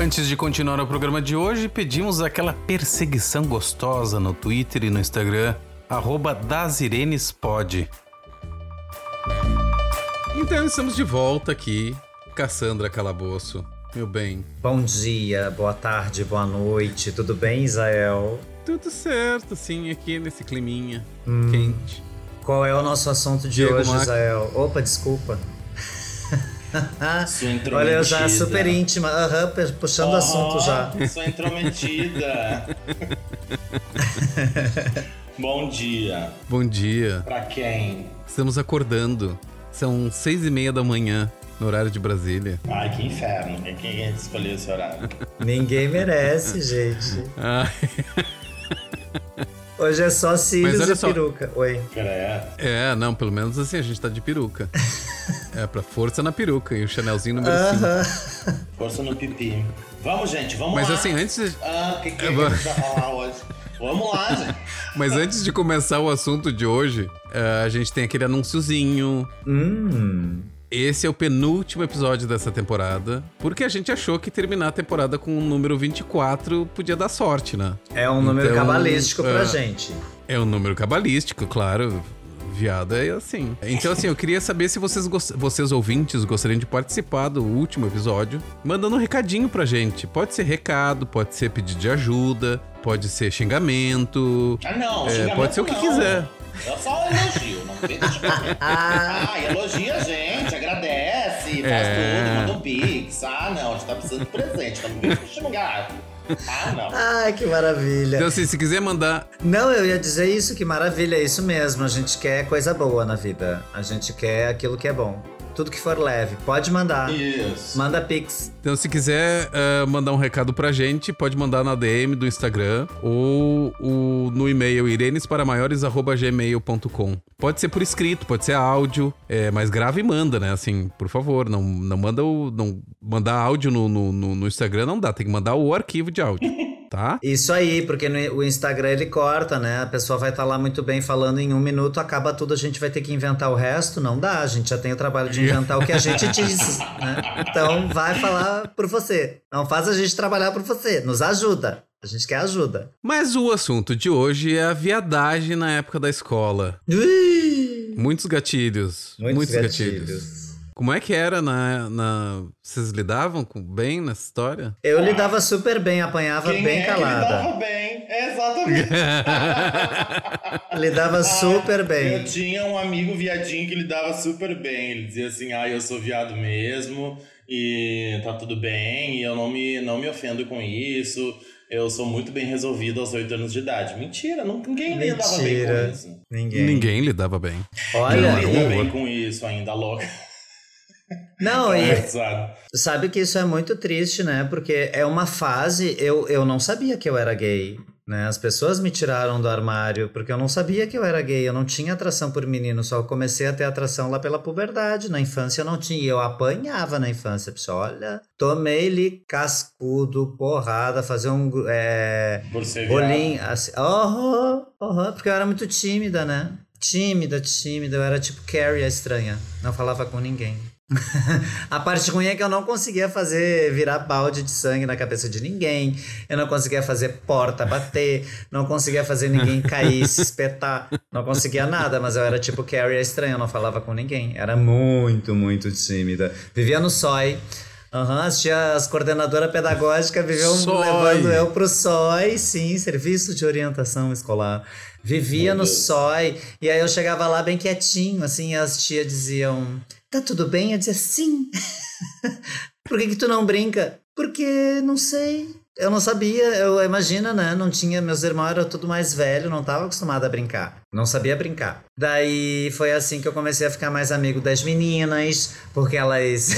Antes de continuar o programa de hoje, pedimos aquela perseguição gostosa no Twitter e no Instagram, arroba dasirenespod. Então estamos de volta aqui, Cassandra Calabouço, meu bem. Bom dia, boa tarde, boa noite, tudo bem, Isael? Tudo certo, sim, aqui nesse climinha Hum. quente. Qual é o nosso assunto de Diego hoje, Mac. Isael? Opa, desculpa. Olha, eu já super íntima, aham, pe- puxando o assunto já. Sou intrometida. Bom dia. Bom dia, Pra quem? estamos acordando. São seis e meia da manhã, no horário de Brasília. Ai, que inferno. Quem, quem escolheu esse horário? Ninguém merece, gente. Ai, Hoje é só cílios Mas e só. peruca. Oi. Credo. é, não, pelo menos assim a gente tá de peruca. É, pra força na peruca e o Chanelzinho número 5. Aham. Força no pipi. Vamos, gente, vamos Mas lá. assim, antes, Ah, o que, que, É, que a gente vai falar hoje? Vamos lá, gente. mas antes de começar o assunto de hoje, eh, a gente tem aquele anunciozinho. Hum. Esse é o penúltimo episódio dessa temporada, porque a gente achou que terminar a temporada com o número 24 podia dar sorte, né? É um número Então, cabalístico pra é. gente. É um número cabalístico, claro. Viado é assim. Então, assim, eu queria saber se vocês, vocês ouvintes gostariam de participar do último episódio, mandando um recadinho pra gente. Pode ser recado, pode ser pedido de ajuda, pode ser xingamento. Ah, não. É, xingamento pode ser o que não. quiser. É só elogio, não tem. Ah, elogia a gente, agradece, faz É. tudo, manda um pix. Ah, não, a gente tá precisando de presente, tá não vem xingar. Ah, não. Ai, que maravilha. Então, assim, se quiser mandar. Não, eu ia dizer isso, que maravilha, é isso mesmo. A gente quer coisa boa na vida. A gente quer aquilo que é bom. Tudo que for leve. Pode mandar. Isso. Manda pix. Então, se quiser eh, mandar um recado pra gente, pode mandar na DM do Instagram ou o- no e-mail irenesparamaiores.gmail.com. Pode ser por escrito, pode ser áudio, é, mas grava e manda, né? Assim, por favor, não, não manda o. Não, mandar áudio no, no, no- no Instagram não dá, tem que mandar o arquivo de áudio, tá? Isso aí, porque no, o Instagram ele corta, né? A pessoa vai estar lá muito bem falando em um minuto, acaba tudo, a gente vai ter que inventar o resto. Não dá, a gente já tem o trabalho de inventar o que a gente disse, né? Então vai falar por você. Não faz a gente trabalhar por você. Nos ajuda. A gente quer ajuda. Mas o assunto de hoje é a viadagem na época da escola. Ui! Muitos gatilhos. Muitos, gatilhos. gatilhos. Como é que era na, na. Vocês lidavam com, bem nessa história? Eu lidava super bem, apanhava Quem bem é calada. Que lidava bem, exatamente. Lidava super Eu bem. tinha um amigo viadinho que lidava super bem. Ele dizia assim: ah, eu sou viado mesmo e tá tudo bem e eu não me, não me ofendo com isso. Eu sou muito bem resolvido aos 8 anos de idade. Mentira, não, ninguém lidava bem Mentira. com isso. Ninguém. Ninguém lidava bem. Olha, Ninguém Não, lida bem com isso ainda, louca. Não, e, Conversado. Sabe que isso é muito triste, né? Porque é uma fase. Eu, eu não sabia que eu era gay. Né? As pessoas me tiraram do armário porque eu não sabia que eu era gay. Eu não tinha atração por menino. Só comecei a ter atração lá pela puberdade. Na infância eu não tinha. E eu apanhava na infância. Pessoal, olha. Tomei-lhe cascudo, porrada, fazer um. É. Bolinho, assim, oh, oh, porque eu era muito tímida, né? Tímida, tímida, eu era tipo Carrie a estranha, não falava com ninguém. a parte ruim é que eu não conseguia fazer virar balde de sangue na cabeça de ninguém, eu não conseguia fazer porta bater, não conseguia fazer ninguém cair, se espetar, não conseguia nada, mas eu era tipo Carrie a estranha, eu não falava com ninguém, era muito, muito tímida. Vivia no sói, Aham, as tias coordenadora pedagógica viviam SOI. levando eu pro SOI, sim, Serviço de Orientação Escolar. Vivia no. SOI, e aí eu chegava lá bem quietinho, assim, as tias diziam, tá tudo bem? Eu dizia, sim. Por que que tu não brinca? Porque, não sei, eu não sabia, eu imagina, né? Não tinha, meus irmãos eram tudo mais velho, não tava acostumado a brincar. Não sabia brincar. Daí foi assim que eu comecei a ficar mais amigo das meninas, porque elas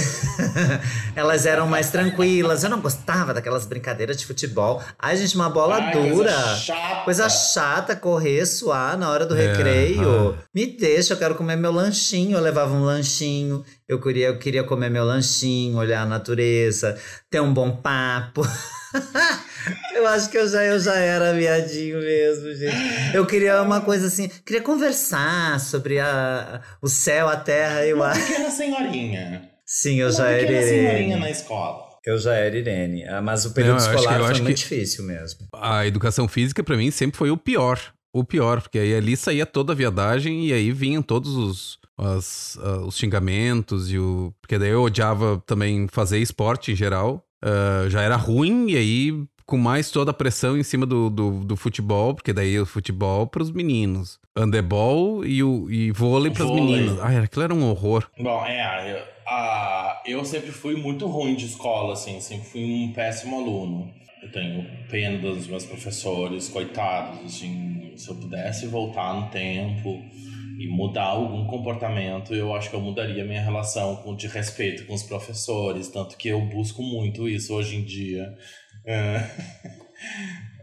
elas eram mais tranquilas. Eu não gostava daquelas brincadeiras de futebol. Ai, gente, uma bola Ai, dura. Coisa chata. Coisa chata, correr, suar na hora do É, recreio. Me deixa, eu quero comer meu lanchinho. Eu levava um lanchinho. Eu queria, eu queria comer meu lanchinho, olhar a natureza, ter um bom papo. eu acho que eu já, eu já era viadinho mesmo, gente. Eu queria uma coisa assim, queria conversar sobre a, o céu, a terra e o Uma ar. pequena senhorinha. Sim, eu Uma já era pequena senhorinha Irene. na escola. Eu já era Irene. Ah, Mas o período Não, eu acho escolar que- eu foi acho muito que- difícil mesmo. A educação física, pra mim, sempre foi o pior. O pior, porque aí ali saía toda a viadagem e aí vinham todos os, as- ah, os xingamentos e o. Porque daí eu odiava também fazer esporte em geral. Ah, já era ruim, e aí com mais toda a pressão em cima do, do, do futebol, porque daí o futebol pros meninos. Handebol e, o, e vôlei pras Vôlei. meninas. Ai, aquilo era um horror. Bom, é, eu, a, eu sempre fui muito ruim de escola, assim, sempre fui um péssimo aluno. Eu tenho pena dos meus professores, coitados, assim, se eu pudesse voltar no tempo e mudar algum comportamento, eu acho que eu mudaria minha relação com, de respeito com os professores, tanto que eu busco muito isso hoje em dia. É,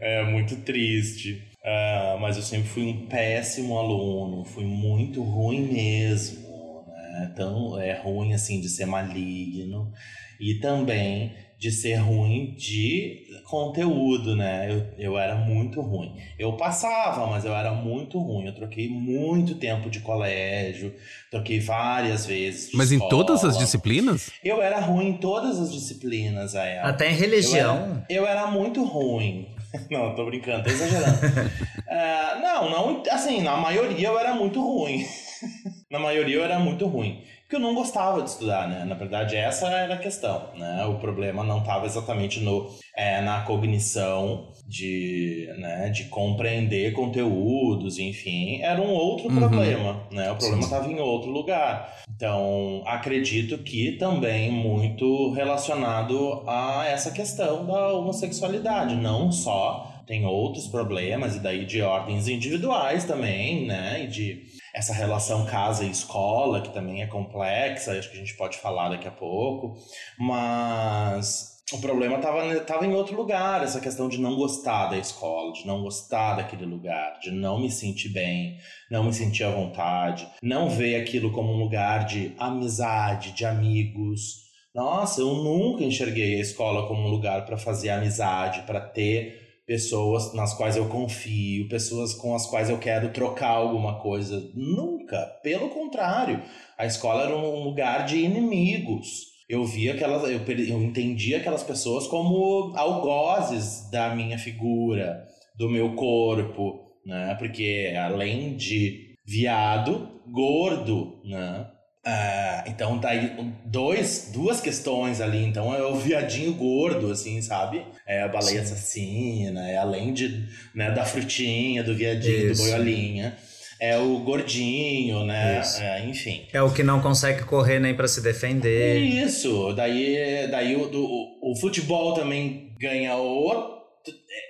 é muito triste. Ah, mas eu sempre fui um péssimo aluno, fui muito ruim mesmo, né? Tão é ruim assim de ser maligno e também de ser ruim de conteúdo, né? Eu, eu era muito ruim. Eu passava, mas eu era muito ruim. Eu troquei muito tempo de colégio, troquei várias vezes. de Mas em todas as escola. disciplinas? Eu era ruim em todas as disciplinas, Ael. Até em Eu religião. era, eu era muito ruim. Não, tô brincando, tô exagerando. É, não, não, assim, na maioria eu era muito ruim. na maioria eu era muito ruim. Porque eu não gostava de estudar, né? Na verdade, essa era a questão, né? O problema não estava exatamente no, é, na cognição de, né, de compreender conteúdos, enfim. Era um outro Uhum. problema, né? O problema estava em outro lugar. Então, acredito que também muito relacionado a essa questão da homossexualidade, não só tem outros problemas e daí de ordens individuais também, né? E de essa relação casa e escola que também é complexa, acho que a gente pode falar daqui a pouco, mas o problema estava tava em outro lugar, essa questão de não gostar da escola, de não gostar daquele lugar, de não me sentir bem, não me sentir à vontade, não ver aquilo como um lugar de amizade, de amigos. Nossa, eu nunca enxerguei a escola como um lugar para fazer amizade, para ter pessoas nas quais eu confio, pessoas com as quais eu quero trocar alguma coisa. Nunca. Pelo contrário, a escola era um lugar de inimigos. Eu via aquelas, eu, eu entendia aquelas pessoas como algozes da minha figura, do meu corpo, né? Porque além de viado, gordo, né? Ah, então tá aí dois, duas questões ali. Então é o viadinho gordo, assim, sabe? É a baleia assassina, é além de, né, da frutinha, do viadinho, Isso. do boiolinha. É o gordinho, né? É, enfim. É o que não consegue correr nem pra se defender. Isso, daí, daí o, do- o, o futebol também ganha outro,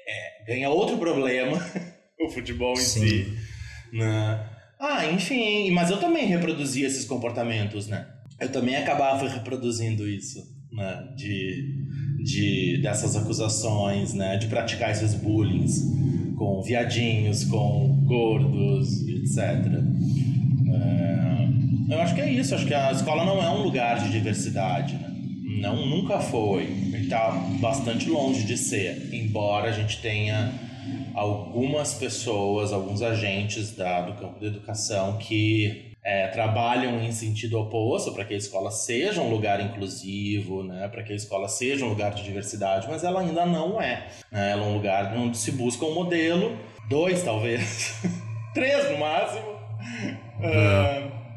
é, ganha outro problema, o futebol em Sim. si. Né? Ah, enfim, mas eu também reproduzia esses comportamentos, né? Eu também acabava reproduzindo isso, né? De, de, dessas acusações, né? De praticar esses bullings com viadinhos, com gordos, etc. É, eu acho que é isso, acho que a escola não é um lugar de diversidade, né? Não, nunca foi. Ele tá bastante longe de ser, embora a gente tenha algumas pessoas, alguns agentes da, do campo da educação que é, trabalham em sentido oposto para que a escola seja um lugar inclusivo, né? para que a escola seja um lugar de diversidade, mas ela ainda não é. Né? Ela é um lugar onde se busca um modelo, dois talvez, três no máximo,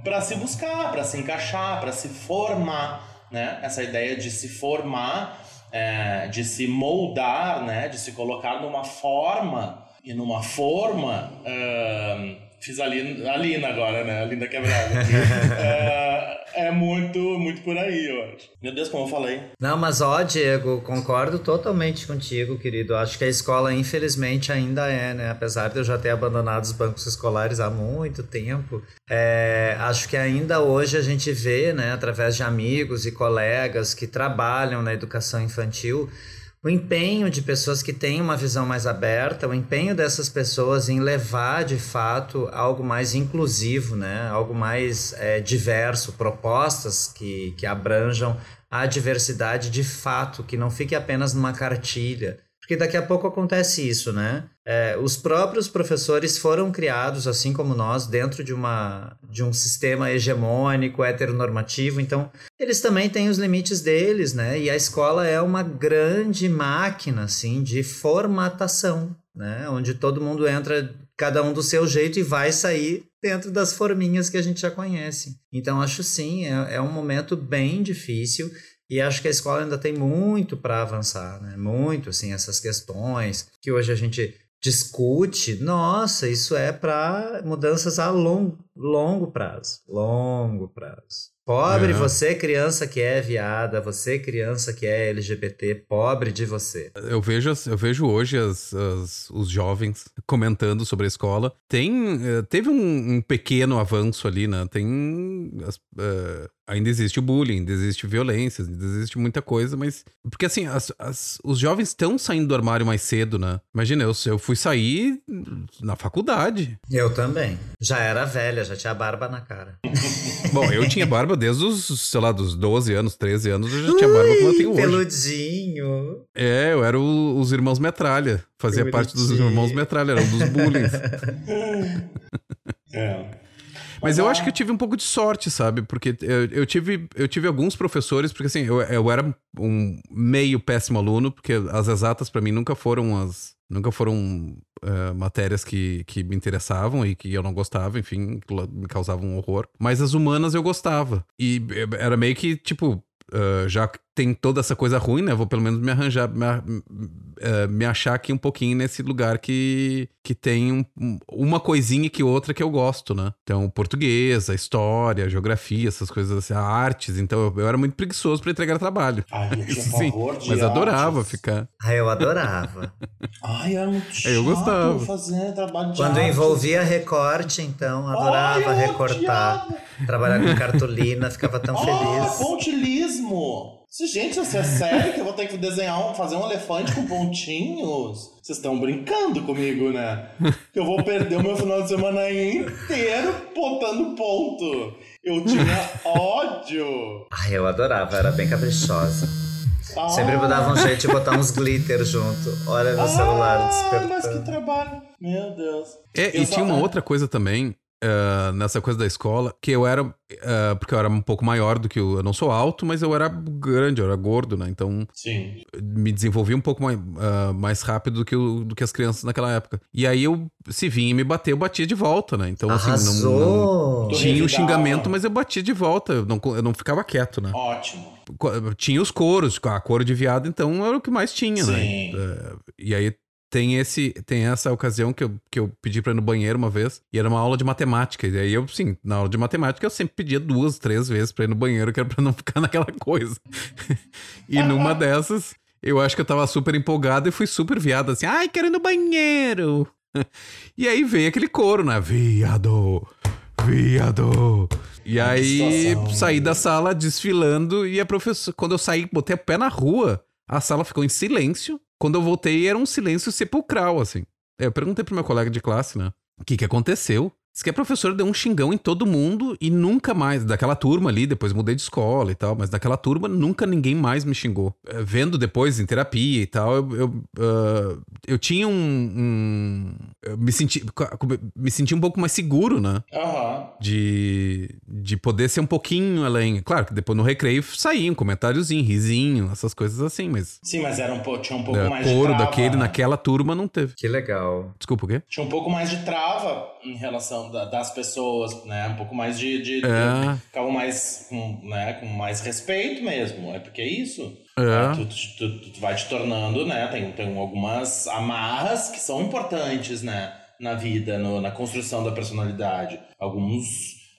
para se buscar, para se encaixar, para se formar. né? Essa ideia de se formar, é, de se moldar, né? De se colocar numa forma e numa forma. ahn, fiz a Lina, a Lina agora, né? A Linda Quebrada. é, é muito, muito por aí, eu acho. Meu Deus, como eu falei. Não, mas ó, Diego, concordo totalmente contigo, querido. Acho que a escola, infelizmente, ainda é, né? Apesar de eu já ter abandonado os bancos escolares há muito tempo, é, acho que ainda hoje a gente vê, né, através de amigos e colegas que trabalham na educação infantil, o empenho de pessoas que têm uma visão mais aberta, o empenho dessas pessoas em levar de fato algo mais inclusivo, né? algo mais é, diverso, propostas que, que abranjam a diversidade de fato, que não fique apenas numa cartilha. Porque daqui a pouco acontece isso, né? É, os próprios professores foram criados, assim como nós, dentro de, uma, de um sistema hegemônico, heteronormativo, então eles também têm os limites deles, né? E a escola é uma grande máquina, assim, de formatação, né? Onde todo mundo entra, cada um do seu jeito, e vai sair dentro das forminhas que a gente já conhece. Então, acho sim, é, é um momento bem difícil. E acho que a escola ainda tem muito para avançar, né? Muito, assim, essas questões que hoje a gente discute. Nossa, isso é para mudanças a long, longo prazo. Longo prazo. Pobre É. você, criança que é viada, você, criança que é LGBT, pobre de você. Eu vejo, eu vejo hoje as- as- os jovens comentando sobre a escola. Tem, eh, teve um, um pequeno avanço ali, né? Tem. as- eh, ainda existe o bullying, ainda existe violência, ainda existe muita coisa, mas. Porque assim, as- as- os jovens estão saindo do armário mais cedo, né? Imagina, eu, eu fui sair na faculdade. Eu também. Já era velha, já tinha barba na cara. Bom, eu tinha barba desde os, sei lá, dos 12 anos, 13 anos, eu já tinha barba como eu tenho hoje. Peludinho. É, eu era o- os irmãos Metralha. Fazia parte dos irmãos Metralha, era um dos bullies. É. Mas eu a- acho que eu tive um pouco de sorte, sabe? Porque eu, eu tive, eu tive alguns professores, porque assim, eu, eu era um meio péssimo aluno, porque as exatas pra mim nunca foram as. Nunca foram eh, matérias que, que me interessavam e que eu não gostava, enfim, me causavam um horror. Mas as humanas eu gostava. E eh, era meio que, tipo, eh, já tem toda essa coisa ruim, né? Vou pelo menos me arranjar, me, eh, me achar aqui um pouquinho nesse lugar que, que tem um- um- uma coisinha que outra que eu gosto, né? Então, português, a história, a geografia, essas coisas assim, a artes. Então, eu, eu era muito preguiçoso pra entregar trabalho. Ai, eu tinha Sim, de mas adorava artes. ficar. Ah, eu adorava. Ai, era muito chato Eu gostava. fazer trabalho de Quando artes. envolvia recorte, então, adorava Ai, recortar. odiava. Trabalhar com cartolina, ficava tão Ah, feliz. pontilismo! Se, gente, você é sério que eu vou ter que desenhar um, fazer um elefante com pontinhos? Vocês estão brincando comigo, né? Que eu vou perder o meu final de semana inteiro botando ponto. Eu tinha ódio. Ai, eu adorava, era bem caprichosa. Ah, Sempre dava um jeito de botar uns glitter junto. Olha no celular ah, mas que despertando. trabalho. Meu Deus. É, Eu e só- tinha uma outra coisa também, ah, nessa coisa da escola, que eu era. ah, porque eu era um pouco maior do que o. Eu não sou alto, mas eu era grande, eu era gordo, né? Então Sim. me desenvolvi um pouco mais, ah, mais rápido do que, o- do que as crianças naquela época. E aí eu, se vinha me bater, eu batia de volta, né? Então, assim, não. não Arrasou! Tinha o xingamento, mas eu batia de volta. Eu não, eu não ficava quieto, né? Ótimo. Tinha os coros, a coro de viado, então era o que mais tinha, né? Sim. É, e aí tem esse tem essa ocasião que eu, que eu pedi pra ir no banheiro uma vez, e era uma aula de matemática. E aí eu, sim, na aula de matemática eu sempre pedia duas, três vezes pra ir no banheiro, que era pra não ficar naquela coisa. e numa dessas, eu acho que eu tava super empolgado e fui super viado, assim, ai, quero ir no banheiro. e aí veio aquele coro, né? Viado, viado. E aí saí da sala desfilando e a professora, quando eu saí, botei o pé na rua, a sala ficou em silêncio. Quando eu voltei, era um silêncio sepulcral, assim. Eu perguntei pro meu colega de classe, né? O que que aconteceu? Diz que a professora deu um xingão em todo mundo e nunca mais, daquela turma ali, depois mudei de escola e tal, mas daquela turma nunca ninguém mais me xingou. Eh, Vendo depois em terapia e tal, eu, eu, ah, eu tinha um, um- eu me senti, me senti um pouco mais seguro, né? Aham. De, de poder ser um pouquinho além. Claro que depois no recreio saía um comentáriozinho, risinho, essas coisas assim, mas. Sim, mas era um pouco, tinha um pouco é, mais de coro trava. daquele né? naquela turma não teve. Que legal. Desculpa, o quê? Tinha um pouco mais de trava em relação da- das pessoas, né? Um pouco mais de. de, de É. ficavam mais com, né? com mais respeito mesmo. É porque é isso. É. né? Tu, tu- tu- tu vai te tornando, né? Tem, tem algumas amarras que são importantes, né? Na vida, no- na construção da personalidade. Alguns,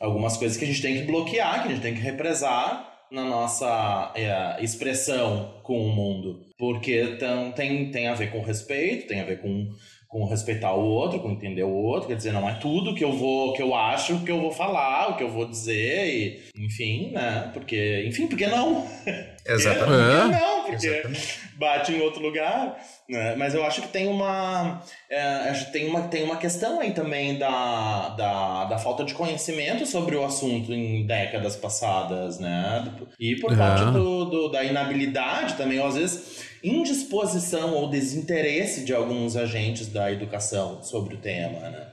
algumas coisas que a gente tem que bloquear, que a gente tem que represar na nossa é, expressão com o mundo. Porque tam- tem, tem a ver com respeito, tem a ver com, com respeitar o outro, com entender o outro. Quer dizer, não é tudo que eu vou, que eu acho que eu vou falar, o que eu vou dizer, e, enfim, né? Porque, enfim, porque não? Exatamente. É. Não? Porque Exatamente. bate em outro lugar. Né? Mas eu acho que tem uma, é, tem uma. Tem uma questão aí também da, da, da falta de conhecimento sobre o assunto em décadas passadas, né? E por É. parte do, do- da inabilidade também, ou às vezes indisposição ou desinteresse de alguns agentes da educação sobre o tema, né?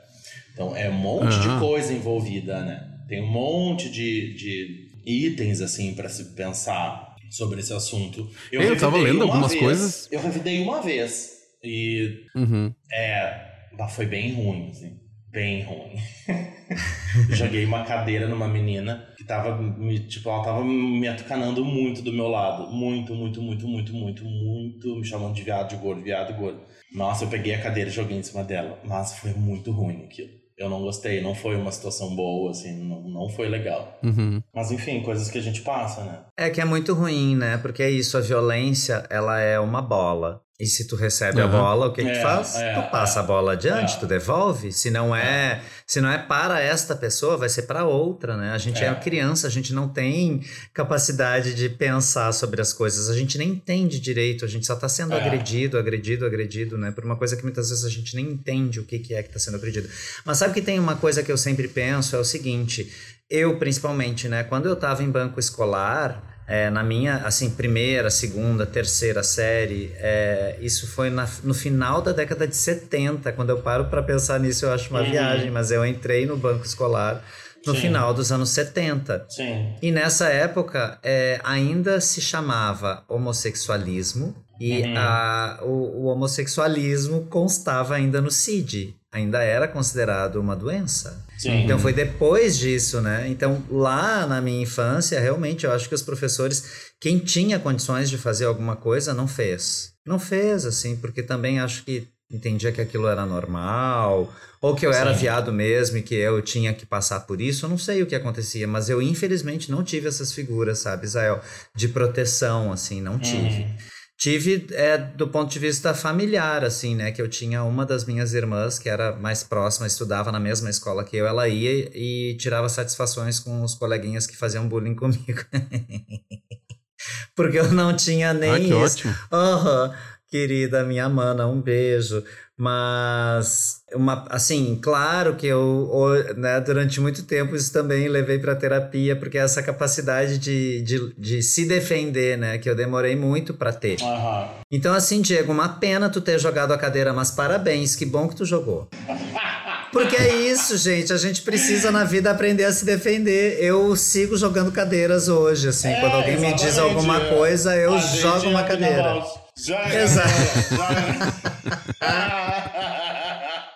Então é um monte Ah. de coisa envolvida, né? Tem um monte de, de itens assim para se pensar sobre esse assunto. Eu tava revidei lendo uma algumas vez- coisas. Eu revidei uma vez e Uhum. é, foi bem ruim, assim, bem ruim. Joguei uma cadeira numa menina que tava me, tipo, ela tava me atucanando muito do meu lado, muito, muito, muito, muito, muito, muito, me chamando de viado de gordo, viado gordo. Nossa, eu peguei a cadeira e joguei em cima dela, mas foi muito ruim aquilo. Eu não gostei, não foi uma situação boa, assim, não, não foi legal. Uhum. Mas enfim, coisas que a gente passa, né? É que é muito ruim, né? Porque é isso, a violência, ela é uma bola. E se tu recebe a Uhum. bola, o que, que É, tu faz? é, tu passa é. a bola adiante, É. tu devolve. Se não é, se não é para esta pessoa, vai ser para outra, né? A gente é. É. criança, a gente não tem capacidade de pensar sobre as coisas, a gente nem entende direito, a gente só tá sendo É. agredido, agredido, agredido, né? Por uma coisa que muitas vezes a gente nem entende o que, que é que tá sendo agredido. Mas sabe que tem uma coisa que eu sempre penso, é o seguinte, eu principalmente, né? Quando eu tava em banco escolar, é, na minha, assim, primeira, segunda, terceira série, é, isso foi na- no final da década de 70. Quando eu paro para pensar nisso, eu acho uma Uhum. viagem, mas eu entrei no banco escolar no Sim. final dos anos 70. Sim. E nessa época é, ainda se chamava homossexualismo e Uhum. a- o, o homossexualismo constava ainda no CID, ainda era considerado uma doença. Sim. Então foi depois disso, né? Então lá na minha infância, realmente eu acho que os professores, quem tinha condições de fazer alguma coisa, não fez. Não fez, assim, porque também acho que entendia que aquilo era normal, ou que eu era Sim. viado mesmo e que eu tinha que passar por isso, eu não sei o que acontecia, mas eu infelizmente não tive essas figuras, sabe, Israel, de proteção, assim, não tive. Uhum. Tive é, do ponto de vista familiar, assim, né? Que eu tinha uma das minhas irmãs que era mais próxima, estudava na mesma escola que eu, ela ia e tirava satisfações com os coleguinhas que faziam bullying comigo. Porque eu não tinha nem Ah, que isso. ótimo. Aham, querida minha mana, um beijo. Mas, uma, assim, claro que eu, né, durante muito tempo, isso também levei para terapia, porque essa capacidade de, de, de se defender, né, que eu demorei muito para ter. Aham. Então, assim, Diego, uma pena tu ter jogado a cadeira, mas parabéns, que bom que tu jogou. Porque é isso, gente, a gente precisa na vida aprender a se defender. Eu sigo jogando cadeiras hoje, assim, É, quando alguém me diz alguma é. coisa, eu A jogo uma cadeira. Mão. Joga, Exato. joga.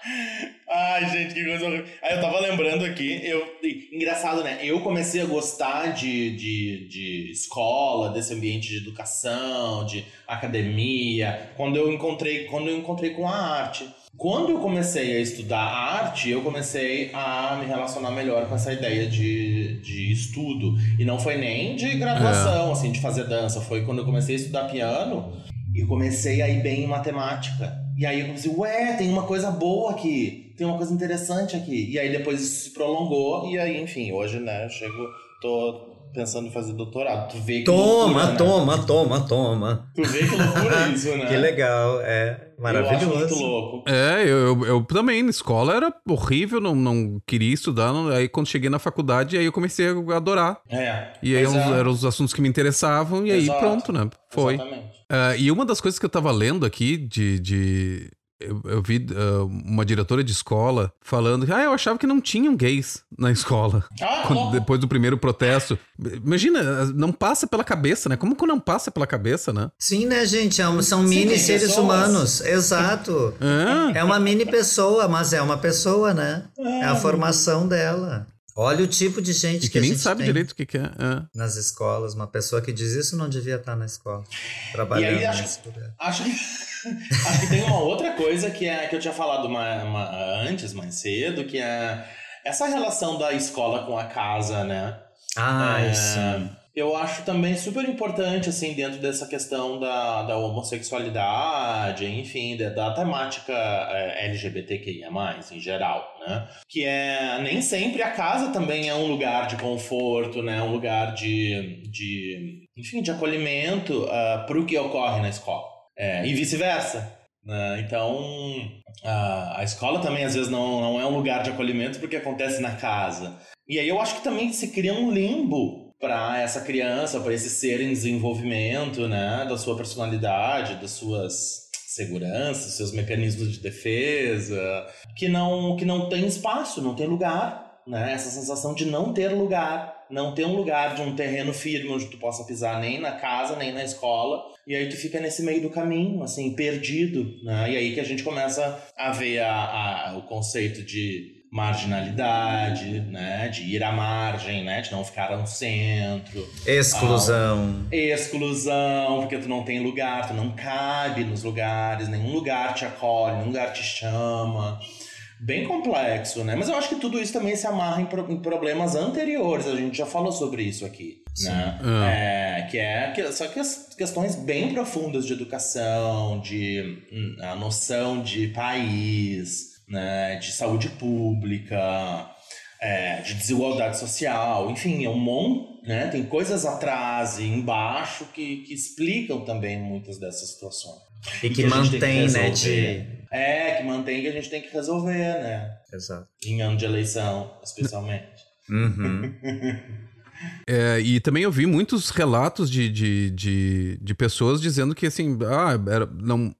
Ai, gente, que coisa horrível. Aí eu tava lembrando aqui, eu, engraçado, né? Eu comecei a gostar de, de, de escola, desse ambiente de educação, de academia, quando eu encontrei, quando eu encontrei com a arte. Quando eu comecei a estudar arte, eu comecei a me relacionar melhor com essa ideia de, de estudo. E não foi nem de graduação, assim, de fazer dança. Foi quando eu comecei a estudar piano e comecei a ir bem em matemática. E aí eu comecei, ué, tem uma coisa boa aqui, tem uma coisa interessante aqui. E aí depois isso se prolongou, e aí, enfim, hoje, né, eu chego, tô pensando em fazer doutorado. Tu vê que Toma, loucura, né? toma, toma, toma. Tu vê que loucura isso, né? Que legal, é Eu acho muito maravilhoso. louco. É, eu, eu, eu também, na escola era horrível, não, não queria estudar. não- aí quando cheguei na faculdade, aí eu comecei a adorar. É. E aí uns- é. eram os assuntos que me interessavam, e aí Exato. pronto, né? Foi. Exatamente. Ah, e uma das coisas que eu tava lendo aqui de, de eu, eu vi uh, uma diretora de escola falando que ah, eu achava que não tinham gays na escola. Ah, Quando- depois do primeiro protesto. Imagina, não passa pela cabeça, né? Como que não passa pela cabeça, né? Sim, né, gente? É um- são Sim, mini seres pessoas. humanos. Exato. É. É uma mini pessoa, mas é uma pessoa, né? É a formação dela. Olha o tipo de gente E que, que a nem gente sabe tem direito o que, que é. é. nas escolas. Uma pessoa que diz isso não devia estar na escola. Trabalhando E aí, acho-. Acho que, acho que tem uma outra coisa que, é, que eu tinha falado uma, uma- antes, mais cedo, que é essa relação da escola com a casa, né? Ai, É, sim. Eu acho também super importante, assim, dentro dessa questão da, da homossexualidade, enfim, da, da temática é, LGBTQIA+, em geral, né? Que é, nem sempre a casa também é um lugar de conforto, né? Um lugar de, de enfim, de acolhimento para o que ocorre na escola. É, e vice-versa. né? Então, a, a escola também, às vezes, não, não é um lugar de acolhimento porque acontece na casa. E aí eu acho que também se cria um limbo para essa criança, para esse ser em desenvolvimento, né, da sua personalidade, das suas seguranças, seus mecanismos de defesa, que não que não tem espaço, não tem lugar, né? Essa sensação de não ter lugar, não ter um lugar de um terreno firme onde tu possa pisar nem na casa, nem na escola. E aí tu fica nesse meio do caminho, assim, perdido, né? E aí que a gente começa a ver a, a- o conceito de marginalidade, né? De ir à margem, né? De não ficar no centro. Exclusão. Exclusão, porque tu não tem lugar, tu não cabe nos lugares, nenhum lugar te acolhe, nenhum lugar te chama. Bem complexo, né? Mas eu acho que tudo isso também se amarra em, pro- em problemas anteriores, a gente já falou sobre isso aqui. Né? Ah. É, que é que, só que as questões bem profundas de educação, de hum, a noção de país, né? de saúde pública, é, de desigualdade social, enfim, é um monte, né? Tem coisas atrás e embaixo que, que explicam também muitas dessas situações. E que que mantém, né, resolver. de... É, que mantém que a gente tem que resolver, né? Exato. Em ano de eleição, especialmente. Uhum. É, e também eu vi muitos relatos de, de, de, de pessoas dizendo que, assim, ah, era, não.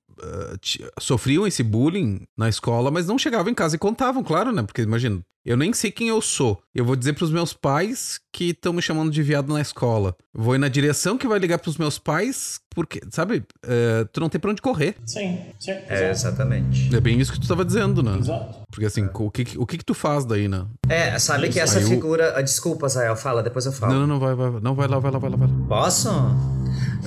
Ti- sofriam esse bullying na escola, mas não chegavam em casa e contavam, claro, né? Porque imagina, eu nem sei quem eu sou. Eu vou dizer pros meus pais que estão me chamando de viado na escola. Vou ir na direção que vai ligar pros meus pais, porque, sabe, é, tu não tem pra onde correr. Sim, sim. É, exatamente. É bem isso que tu tava dizendo, né? Exato. Porque assim, o que, que- o que que tu faz daí, né? É, sabe que essa Aí figura. ah, Desculpa, Zael, fala, depois eu falo. Não, não, não, vai, vai, não, vai lá, vai lá, vai lá, vai lá. Posso?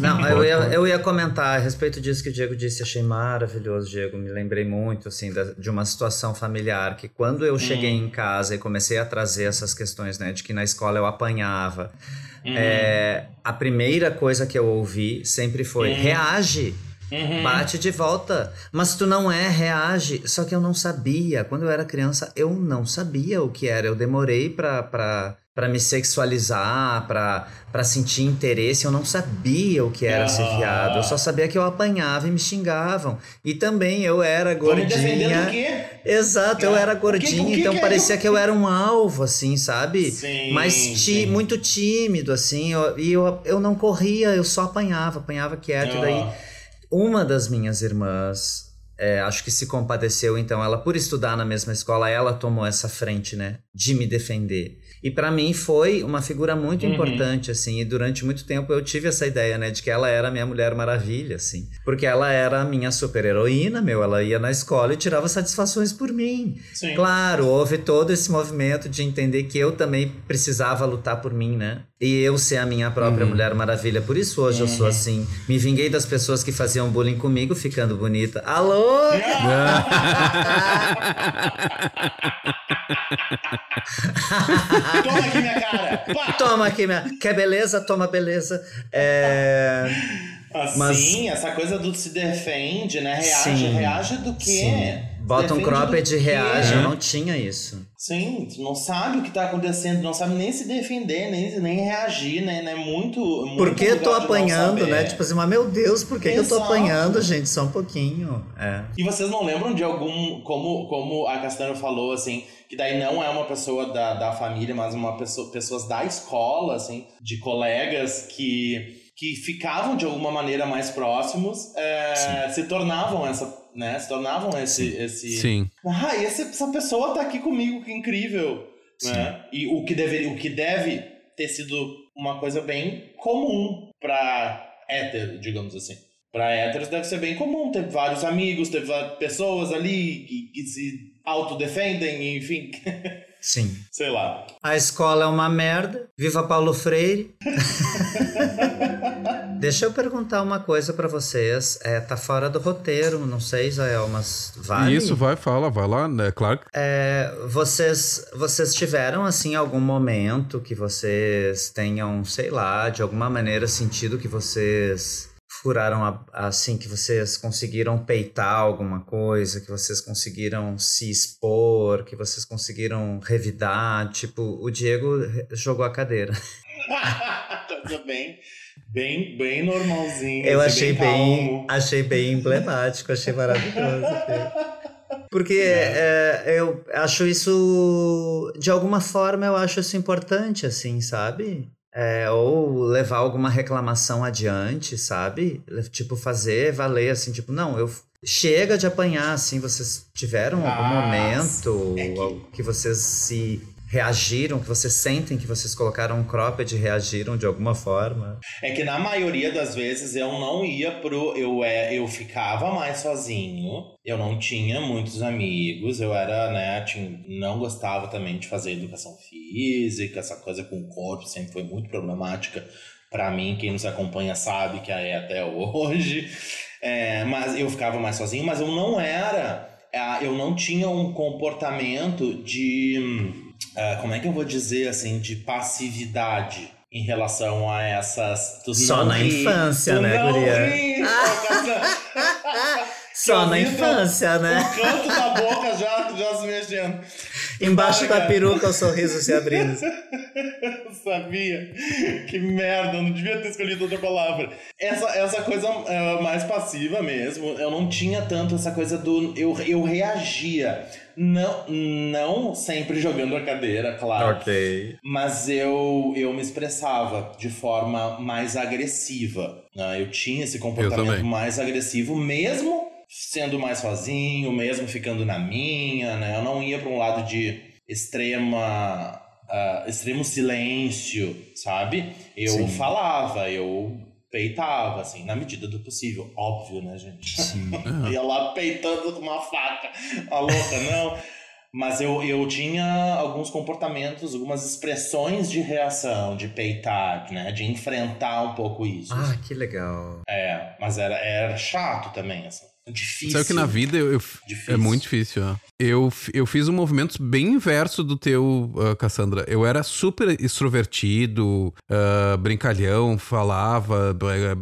Não, eu ia, eu ia comentar a respeito disso que o Diego disse, achei maravilhoso, Diego. Me lembrei muito, assim, da- de uma situação familiar que quando eu cheguei em casa e comecei a trazer essas questões, né, de que na escola eu apanhava, é, a primeira coisa que eu ouvi sempre foi: reage. Bate de volta. Mas tu não é, reage. Só que eu não sabia. Quando eu era criança, eu não sabia o que era. Eu demorei pra, pra, pra me sexualizar, pra, pra sentir interesse. Eu não sabia o que era ser Ah. viado. Eu só sabia que eu apanhava e me xingavam. E também eu era gordinha. do quê? Exato, eu Ah, era o que- gordinha, o que então que é parecia eu- que eu era um alvo, assim, sabe? Sim, Mas ti- muito tímido, assim, eu- e eu, eu não corria, eu só apanhava, apanhava quieto, e daí Ah. uma das minhas irmãs, é, acho que se compadeceu, então ela, por estudar na mesma escola, ela tomou essa frente, né, de me defender. E pra mim foi uma figura muito Uhum. importante, assim, e durante muito tempo eu tive essa ideia, né, de que ela era a minha Mulher Maravilha, assim. Porque ela era a minha super-heroína, meu, ela ia na escola e tirava satisfações por mim. Sim. Claro, houve todo esse movimento de entender que eu também precisava lutar por mim, né? E eu ser a minha própria Mulher Maravilha. Por isso hoje eu sou assim. Me vinguei das pessoas que faziam bullying comigo ficando bonita. Alô? Toma aqui minha cara! Pá! Toma aqui, minha. Quer beleza? Toma beleza. É. Assim, Mas- essa coisa do se defende, né? Reage, Sim, reage do quê? Sim. Bota um cropped e reage. quê? Eu não tinha isso. Sim, tu não sabe o que tá acontecendo, não sabe nem se defender, nem, nem reagir, né? né? Muito, muito Por que eu tô apanhando, né? Tipo assim, mas meu Deus, por que, que eu tô apanhando, gente? Só um pouquinho. É. E vocês não lembram de algum, como, como a Castanho falou, assim, que daí não é uma pessoa da, da família, mas uma pessoa, pessoas da escola, assim, de colegas que, que ficavam de alguma maneira mais próximos, é, se tornavam essa né? Se tornavam esse. esse... Sim. Ah, e essa pessoa tá aqui comigo, que incrível. Né? E o que, deveria, o que deve ter sido uma coisa bem comum pra hétero, digamos assim. Pra héteros deve ser bem comum. Ter vários amigos, ter várias pessoas ali que, que se autodefendem, enfim. Sim. Sei lá. A escola é uma merda. Viva Paulo Freire. Deixa eu perguntar uma coisa pra vocês. É, tá fora do roteiro, não sei, Israel, mas vale. Isso, vai, fala, vai lá, né? Claro que É, vocês, vocês tiveram, assim, algum momento que vocês tenham, sei lá, de alguma maneira sentido que vocês furaram, a- assim, que vocês conseguiram peitar alguma coisa, que vocês conseguiram se expor, que vocês conseguiram revidar? Tipo, o Diego jogou a cadeira. Coisa bem, bem, bem normalzinho. Eu assim, achei bem, bem, achei bem emblemático, achei maravilhoso. Porque é, eu acho isso, de alguma forma, eu acho isso importante, assim, sabe? É, ou levar alguma reclamação adiante, sabe? Tipo, fazer valer, assim, tipo, não, eu. Chega de apanhar, assim, vocês tiveram algum Ah, momento é que- que vocês se reagiram, que vocês sentem que vocês colocaram um cropped e reagiram de alguma forma? É que na maioria das vezes eu não ia pro. Eu, é, eu ficava mais sozinho, eu não tinha muitos amigos, eu era, né, tinha, não gostava também de fazer educação física, essa coisa com o corpo sempre foi muito problemática pra mim. Quem nos acompanha sabe que é até hoje. É, mas eu ficava mais sozinho, mas eu não era. ah, Eu não tinha um comportamento de. Ah, como é que eu vou dizer assim? De passividade em relação a essas. Só na ri, infância, né, não guria? ri. Só na infância, né? O canto da boca já, já se mexendo. Embaixo Ai, da peruca o sorriso se abrindo. Eu sabia. Que merda, eu não devia ter escolhido outra palavra. Essa, essa coisa é, mais passiva mesmo, eu não tinha tanto essa coisa do. Eu, eu reagia. Não, não sempre jogando a cadeira, claro. Ok. Mas eu, eu me expressava de forma mais agressiva. né? Eu tinha esse comportamento mais agressivo, mesmo sendo mais sozinho, mesmo ficando na minha, né? Eu não ia para um lado de extrema. ah, extremo silêncio, sabe? Eu Sim. falava, eu peitava, assim, na medida do possível. Óbvio, né, gente? Sim. ia lá peitando com uma faca. A louca, não. Mas eu, eu tinha alguns comportamentos, algumas expressões de reação, de peitar, né? De enfrentar um pouco isso. Ah, que legal. É, mas era, era chato também, assim. Difícil. Sabe que na vida eu, eu- é muito difícil. ó. Eu, f- eu fiz um movimento bem inverso do teu, ah, Cassandra. Eu era super extrovertido, ah, brincalhão, falava,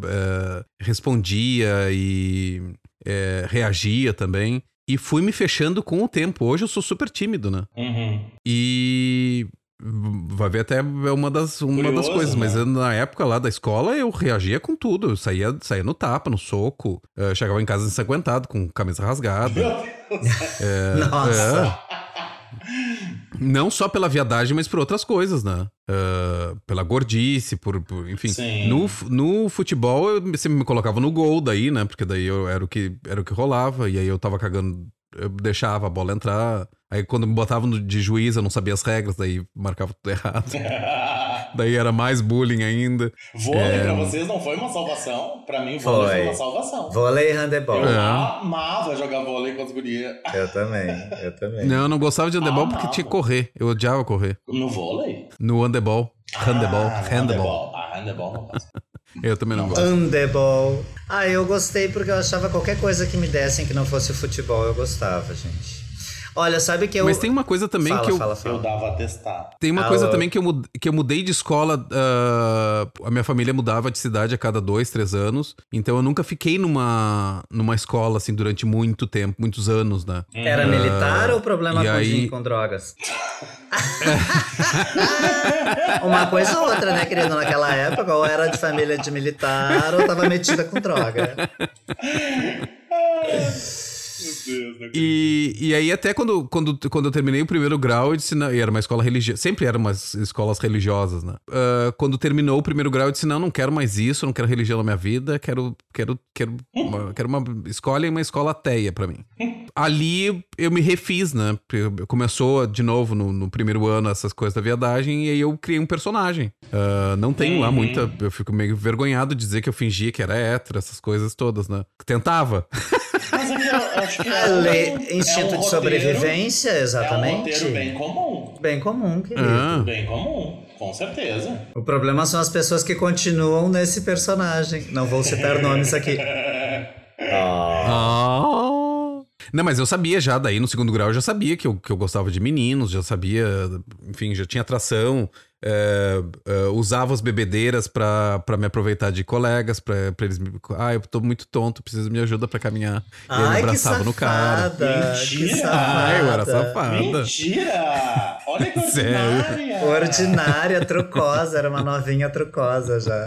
eh, respondia e eh, reagia também. E fui me fechando com o tempo. Hoje eu sou super tímido, né? Uhum. E vai ver até é uma das, uma das coisas, mas né? eu, na época lá da escola eu reagia com tudo. Eu saía, saía no tapa, no soco, eh, chegava em casa ensanguentado, com camisa rasgada. Meu Deus. Nossa. Não só pela viadagem, mas por outras coisas, né? Ah, pela gordice, por, por- enfim. Sim. No, no futebol eu sempre me colocava no gol daí, né? Porque daí eu, era, o que, era o que rolava, e aí eu tava cagando, eu deixava a bola entrar. Aí quando me botavam de juiz, eu não sabia as regras, daí marcava tudo errado. daí era mais bullying ainda. Vôlei É. pra vocês não foi uma salvação? Pra mim, vôlei foi, Foi. uma salvação. Vôlei e handebol. Eu É. amava jogar vôlei com as gurias. Eu também, eu também. Não, eu não gostava de handebol Ah, porque tinha que correr. Eu odiava correr. No vôlei? No handebol. Handebol. Ah, handebol. handebol. Ah, handebol não gosto. Eu também não gosto. Handebol. Ah, eu gostei porque eu achava qualquer coisa que me dessem que não fosse o futebol, eu gostava, gente. Olha, sabe que eu. Mas tem uma coisa também fala, que eu. Fala, Eu fala. dava atestado. Tem uma Ah, coisa eu- também que eu, mud- que eu mudei de escola. ah, a minha família mudava de cidade a cada dois, três anos. Então eu nunca fiquei numa, numa escola assim durante muito tempo, muitos anos, né? Era militar ou problema com, aí- com drogas? Uma coisa ou outra, né, querido? Naquela época, ou era de família de militar ou tava metida com droga. Deus, não E, e aí, até quando, quando, quando eu terminei o primeiro grau, eu disse, não, e era uma escola religiosa, sempre eram umas escolas religiosas, né? Ah, quando terminou o primeiro grau, eu disse, não, não quero mais isso, não quero religião na minha vida, quero, quero, quero, uma, quero uma escola e uma escola ateia pra mim. Ali eu me refiz, né? Começou de novo no, no primeiro ano essas coisas da viadagem, e aí eu criei um personagem. Ah, não tenho lá muita, eu fico meio vergonhado de dizer que eu fingia que era hétero, essas coisas todas, né? Tentava. É acho que é, A lei, um- é um instinto de roteiro- sobrevivência, É um exatamente. roteiro bem comum. Bem comum, querido. Ah. Bem comum, com certeza. O problema são as pessoas que continuam nesse personagem. Não vou citar nomes aqui. Ah. Não, mas eu sabia já, daí no segundo grau eu já sabia que eu, que eu gostava de meninos, já sabia, enfim, já tinha atração, é, é, usava as bebedeiras pra, pra me aproveitar de colegas, pra, pra eles me. Ah, eu tô muito tonto, preciso de ajuda pra caminhar. E eu me Ai, que abraçava no cara. Mentira. safada. Ah, eu era safada. Mentira! Olha que ordinária! Ordinária, trucosa. Era uma novinha trucosa já.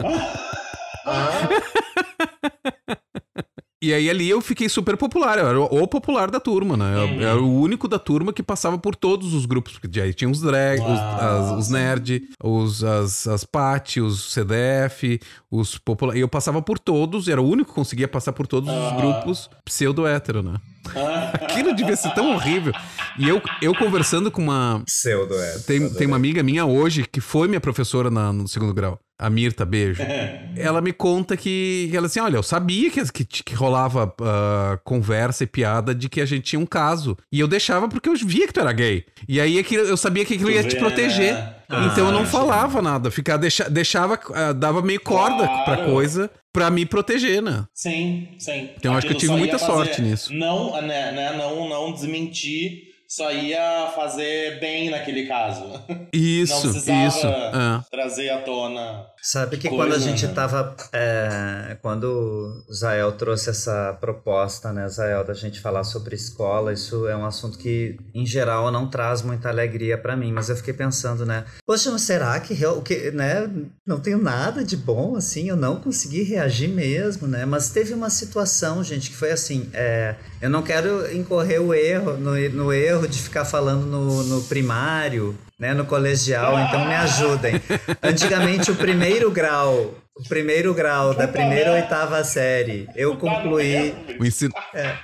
E aí ali eu fiquei super popular, eu era o popular da turma, né? Eu, eu era o único da turma que passava por todos os grupos, porque aí tinha os drag, os, as- os nerd, os, as, as pat, os CDF, os popular. E eu passava por todos, era o único que conseguia passar por todos os grupos pseudo-hétero, né? Aquilo devia ser tão horrível. E eu, eu conversando com uma, Pseudo é. tem, tem uma amiga minha hoje que foi minha professora na- no segundo grau. A Mirta, beijo. ela me conta que, que ela assim, olha, eu sabia que, que, que rolava ah, conversa e piada de que a gente tinha um caso. E eu deixava porque eu via que tu era gay. E aí aquilo- eu sabia que aquilo ia te proteger. né? então eu não Ah, falava nada. Ficar, deixa, deixava, ah, dava meio corda Claro. pra coisa pra me proteger, né? Sim, sim. Então, eu acho que eu tive muita fazer- sorte nisso. Não, né, né, não, não desmentir, só ia fazer bem naquele caso. Isso, não precisava isso. é. trazer à tona. Sabe que Coisa, quando a gente né? tava. é, quando o Zael trouxe essa proposta, né, Zael, da gente falar sobre escola, isso é um assunto que, em geral, não traz muita alegria pra mim, mas eu fiquei pensando, né? Poxa, mas será que, real- que né, não tenho nada de bom, assim? Eu não consegui reagir mesmo, né? Mas teve uma situação, gente, que foi assim: é, eu não quero incorrer o erro, no, no erro de ficar falando no, no primário né, no colegial, então me ajudem. Antigamente, o primeiro grau, o primeiro grau da primeira ou oitava série, eu concluí O ensino,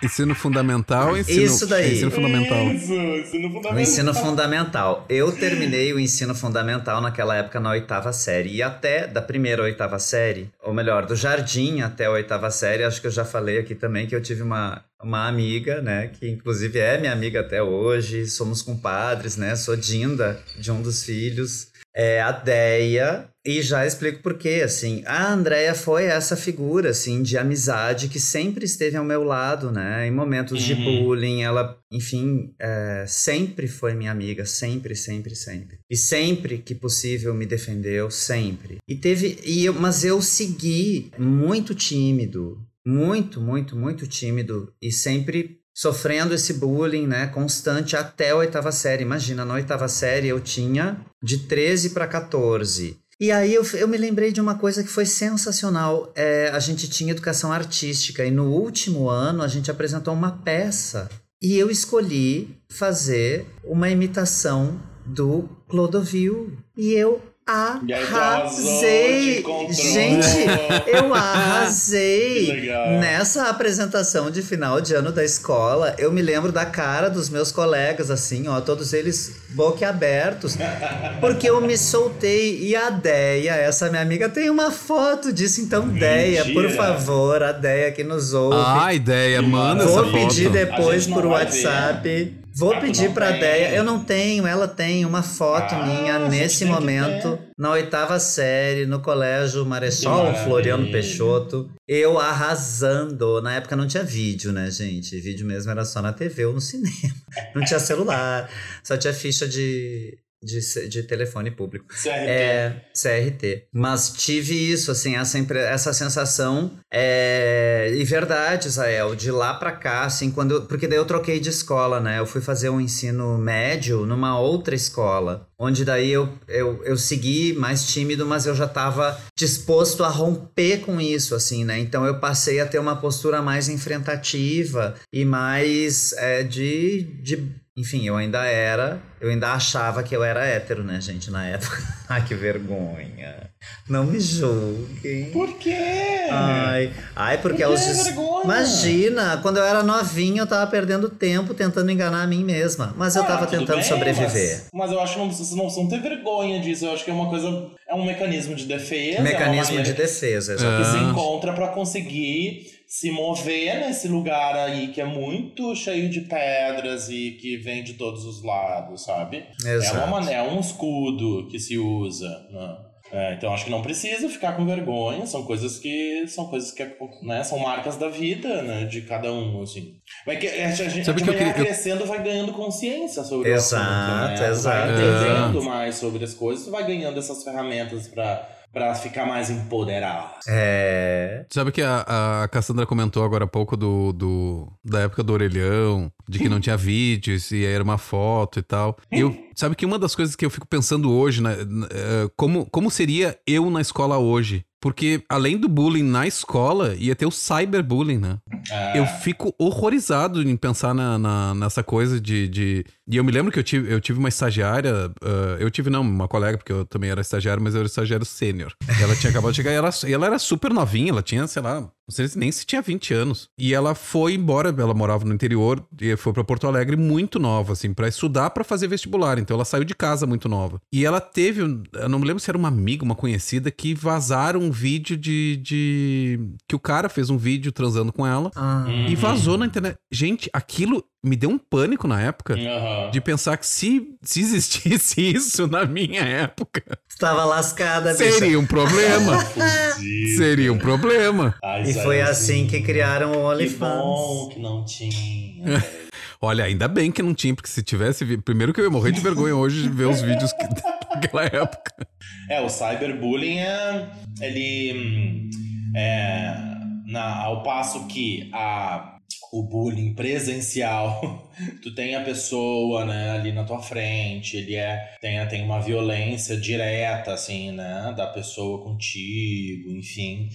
ensino fundamental, ensino, Isso daí. ensino fundamental. Isso, ensino fundamental. o ensino fundamental. Eu terminei o ensino fundamental naquela época na oitava série. E até da primeira oitava série, ou melhor, do jardim até a oitava série, acho que eu já falei aqui também que eu tive uma, uma amiga, né? Que inclusive é minha amiga até hoje. Somos compadres, né? Sou Dinda de um dos filhos. É a Deia. E já explico por quê, assim. A Andrea foi essa figura, assim, de amizade que sempre esteve ao meu lado, né? Em momentos de Uhum. bullying, ela, enfim, é, sempre foi minha amiga, sempre, sempre, sempre. E sempre que possível me defendeu, sempre. E teve, e eu, mas eu segui muito tímido, muito, muito, muito tímido e sempre sofrendo esse bullying, né, constante até a oitava série. Imagina, na oitava série eu tinha de 13 para 14. E aí eu, eu me lembrei de uma coisa que foi sensacional. É, a gente tinha educação artística e no último ano a gente apresentou uma peça e eu escolhi fazer uma imitação do Clodovil. E eu Arrasei! Gente, eu arrasei nessa apresentação de final de ano da escola. Eu me lembro da cara dos meus colegas, assim, ó, todos eles boquiabertos, porque eu me soltei. E a Deia, essa minha amiga, tem uma foto disso. Então, Deia, por favor, a Deia que nos ouve. Ah, ideia, manda essa Vou foto. pedir A depois por WhatsApp. Vou Ah, pedir tem? Deia. Eu não tenho, ela tem uma foto Ah, minha nesse momento, na oitava série, no colégio Marechal. Floriano Peixoto. Eu arrasando. Na época não tinha vídeo, né, gente? Vídeo mesmo era só na TV ou no cinema. Não tinha celular, só tinha ficha de, de, de telefone público. CRT. É, CRT. Mas tive isso, assim, essa, impre- essa sensação. É, e verdade, Israel, de lá pra cá, assim, quando. eu- porque daí eu troquei de escola, né? Eu fui fazer um ensino médio numa outra escola. Onde daí eu, eu, eu segui mais tímido, mas eu já tava disposto a romper com isso, assim, né? Então eu passei a ter uma postura mais enfrentativa e mais é, de, de. Enfim, eu ainda era. Eu ainda achava que eu era hétero, né, gente, na época. Ai, que vergonha. Não me julguem. Por quê? Ai, ai porque Por que aos vergonha? Imagina, quando eu era novinha, eu tava perdendo tempo tentando enganar a mim mesma. Mas eu Ah, tava tudo tentando bem, sobreviver. Mas, mas eu acho que não, vocês não precisam ter vergonha disso. Eu acho que é uma coisa. É um mecanismo de defesa. é Mecanismo de maneira defesa, que exatamente. se Ah. encontra pra conseguir se mover nesse lugar aí que é muito cheio de pedras e que vem de todos os lados, sabe? É, Exato. uma, mane- é um escudo que se usa. Né? É, então acho que não precisa ficar com vergonha. São coisas que são coisas que né, são marcas da vida, né, de cada um, assim. Vai que a gente, a gente que vai queria- crescendo, vai ganhando consciência sobre Exato, o assunto, né? exato. Vai entendendo É. mais sobre as coisas, vai ganhando essas ferramentas pra para ficar mais empoderado. É. Sabe que a, a Cassandra comentou agora há pouco do, do- da época do orelhão, de que não tinha vídeos e era uma foto e tal. Eu, sabe que uma das coisas que eu fico pensando hoje, né, eh, como, como seria eu na escola hoje? Porque além do bullying na escola, ia ter o cyberbullying, né? É, Eu fico horrorizado em pensar na, na- nessa coisa de, de. E eu me lembro que eu tive, eu tive uma estagiária. ah, eu tive, não, uma colega, porque eu também era estagiário, mas eu era estagiário sênior. Ela tinha acabado de chegar e ela, e ela era super novinha, ela tinha, sei lá, não sei se nem se tinha 20 anos. E ela foi embora, ela morava no interior e foi pra Porto Alegre muito nova, assim, pra estudar, pra fazer vestibular. Então ela saiu de casa muito nova. E ela teve, eu não me lembro se era uma amiga, uma conhecida, que vazaram um vídeo de. de que o cara fez um vídeo transando com ela. Ah, E vazou na internet. Gente, aquilo me deu um pânico na época. aham. De pensar que se, se existisse isso na minha época, tava lascada, bicha. seria um problema. Seria um problema. Ai, E foi assim que criaram o Que OnlyFans. bom que não tinha. Olha, ainda bem que não tinha, porque se tivesse. Primeiro que eu ia morrer de vergonha hoje de ver os vídeos que, daquela época. É, o cyberbullying é. Ele. hum, É, na, ao passo que a, o bullying presencial, tu tem a pessoa né, ali na tua frente, ele é. Tem, tem uma violência direta, assim, né? Da pessoa contigo, enfim.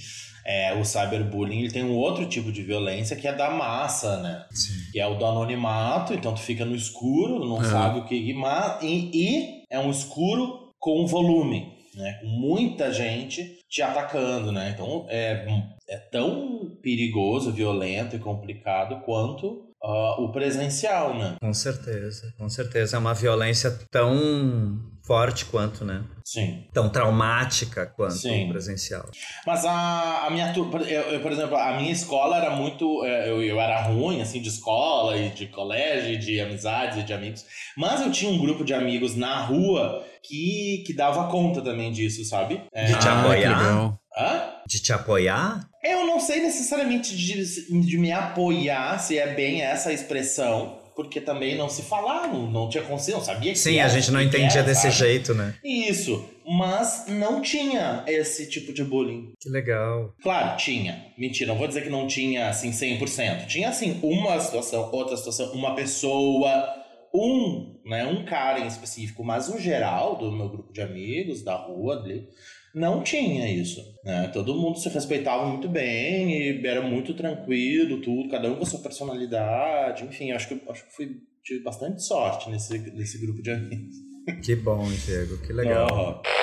É, o cyberbullying ele tem um outro tipo de violência que é da massa, né? Que é o do anonimato, então tu fica no escuro, não É. sabe o que. E, e é um escuro com volume, né? Com muita gente te atacando, né? Então é, é tão perigoso, violento e complicado quanto ah, o presencial, né? Com certeza, com certeza. É uma violência tão forte quanto, né? Sim. Tão traumática quanto Sim. o presencial. Mas a, a minha turma, eu, eu, por exemplo, a minha escola era muito. é, Eu, eu era ruim, assim, de escola e de colégio, e de amizades e de amigos. Mas eu tinha um grupo de amigos na rua que, que dava conta também disso, sabe? É, De te Ah, apoiar? legal. Hã? De te apoiar? Eu não sei necessariamente de, de me apoiar, se é bem essa expressão, porque também não se falava, não, tinha consciência, não sabia que Sim, era, a gente não entendia era, desse sabe? jeito, né? Isso, mas não tinha esse tipo de bullying. Que legal. Claro, tinha. Mentira, não vou dizer que não tinha, assim, 100%. Tinha, assim, uma situação, outra situação, uma pessoa, um, né, um cara em específico, mas o geral do meu grupo de amigos, da rua, dele, não tinha isso, né? Todo mundo se respeitava muito bem e era muito tranquilo, tudo, cada um com a sua personalidade, enfim, acho que, acho que fui, tive bastante sorte nesse, nesse grupo de amigos. Que bom, Diego. Que legal. Aham.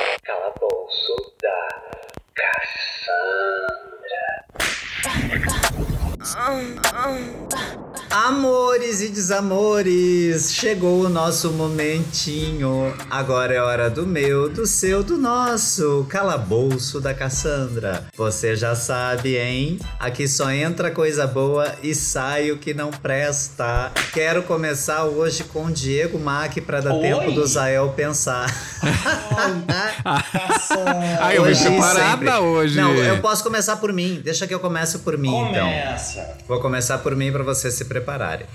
Amores e desamores, chegou o nosso momentinho. Agora é hora do meu, do seu, do nosso calabouço da Cassandra. Você já sabe, hein? Aqui só entra coisa boa e sai o que não presta. Quero começar hoje com o Diego Mack para dar Oi. tempo do Zael pensar. Ah, eu Hoje e preparada hoje. Não, eu posso começar por mim. Deixa que eu comece por mim, então. Começa. Vou começar por mim para vocês se prepararem.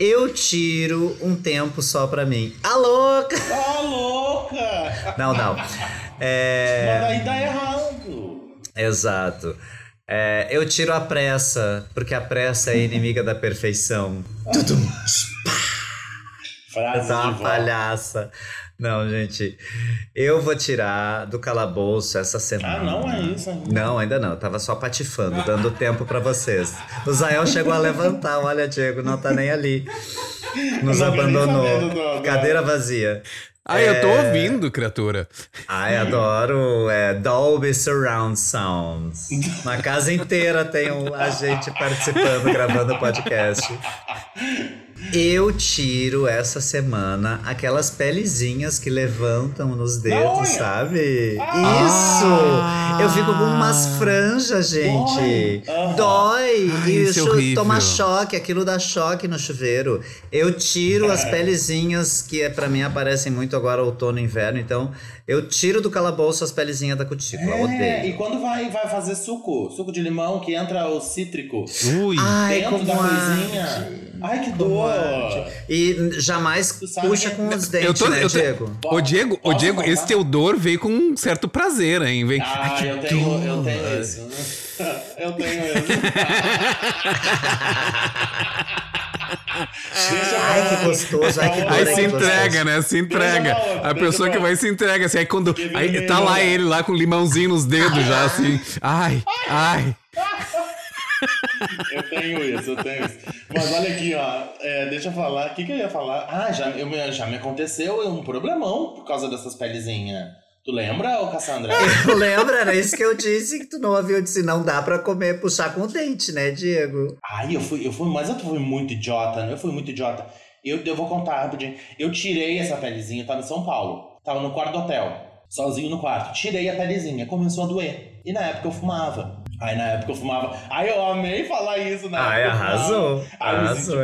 Eu tiro um tempo só pra mim. A louca! Alô! louca! Não, não. Mas É, aí dá errado. exato. É, eu tiro a pressa, porque a pressa é inimiga da perfeição. Frase Tá de uma palhaça. Não, gente. Eu vou tirar do calabouço essa semana. Ah, não é isso ainda. Não, ainda não. Eu tava só patifando, dando tempo pra vocês. O Zael chegou a levantar. Olha, Diego, não tá nem ali. Nos abandonou. Cadeira vazia. Ah, eu tô É, ouvindo, criatura. Ai, adoro. É Dolby Surround Sounds. Na casa inteira tem um- a gente participando, gravando podcast. Eu tiro essa semana aquelas pelezinhas que levantam nos dedos, sabe? Ah. Isso! Eu fico com umas franjas, gente. Dói. Dói. Ai, e isso é horrível. toma choque, aquilo dá choque no chuveiro. Eu tiro as pelezinhas que é, para mim aparecem muito agora outono e inverno, então eu tiro do calabouço as pelezinhas da cutícula. É, e Odeio. quando vai, vai fazer suco, suco de limão, que entra o cítrico Ui. Ai, dentro como da coisinha. Ai, que dor. E jamais puxa que- com os Eu dentes, tô, né, eu tô- Diego? Ô, Diego, ô, Diego, esse teu dor veio com um certo prazer, hein? Vem. Ah, Ai, eu tenho, eu tenho isso. Eu tenho. Deixa Ai, que gostoso, ai, que dor. Aí ai, se entrega, gostoso. né? Se entrega. A pessoa que vai se entrega, assim. Aí quando. Aí tá lá ele lá com limãozinho nos dedos já, assim. Ai, ai. Eu tenho isso, eu tenho isso. Mas olha aqui, ó. é, deixa eu falar. O que, que eu ia falar? Ah, já, eu, me- já me aconteceu um problemão por causa dessas pelezinhas. Tu lembra, ô Cassandra? Eu lembro, era isso que eu disse, que tu não ouviu. Eu disse, não dá pra comer, puxar com o dente, né, Diego? Ai, eu fui, eu fui, mas eu fui muito idiota, né? Eu fui muito idiota. Eu, eu vou contar rapidinho. Eu tirei essa pelezinha, eu tava em São Paulo. Tava no quarto do hotel, sozinho no quarto. Tirei a pelezinha, começou a doer. E na época eu fumava. Aí na época eu fumava. Ai, eu amei falar isso na Ai, arrasou. Ai, Arrasou.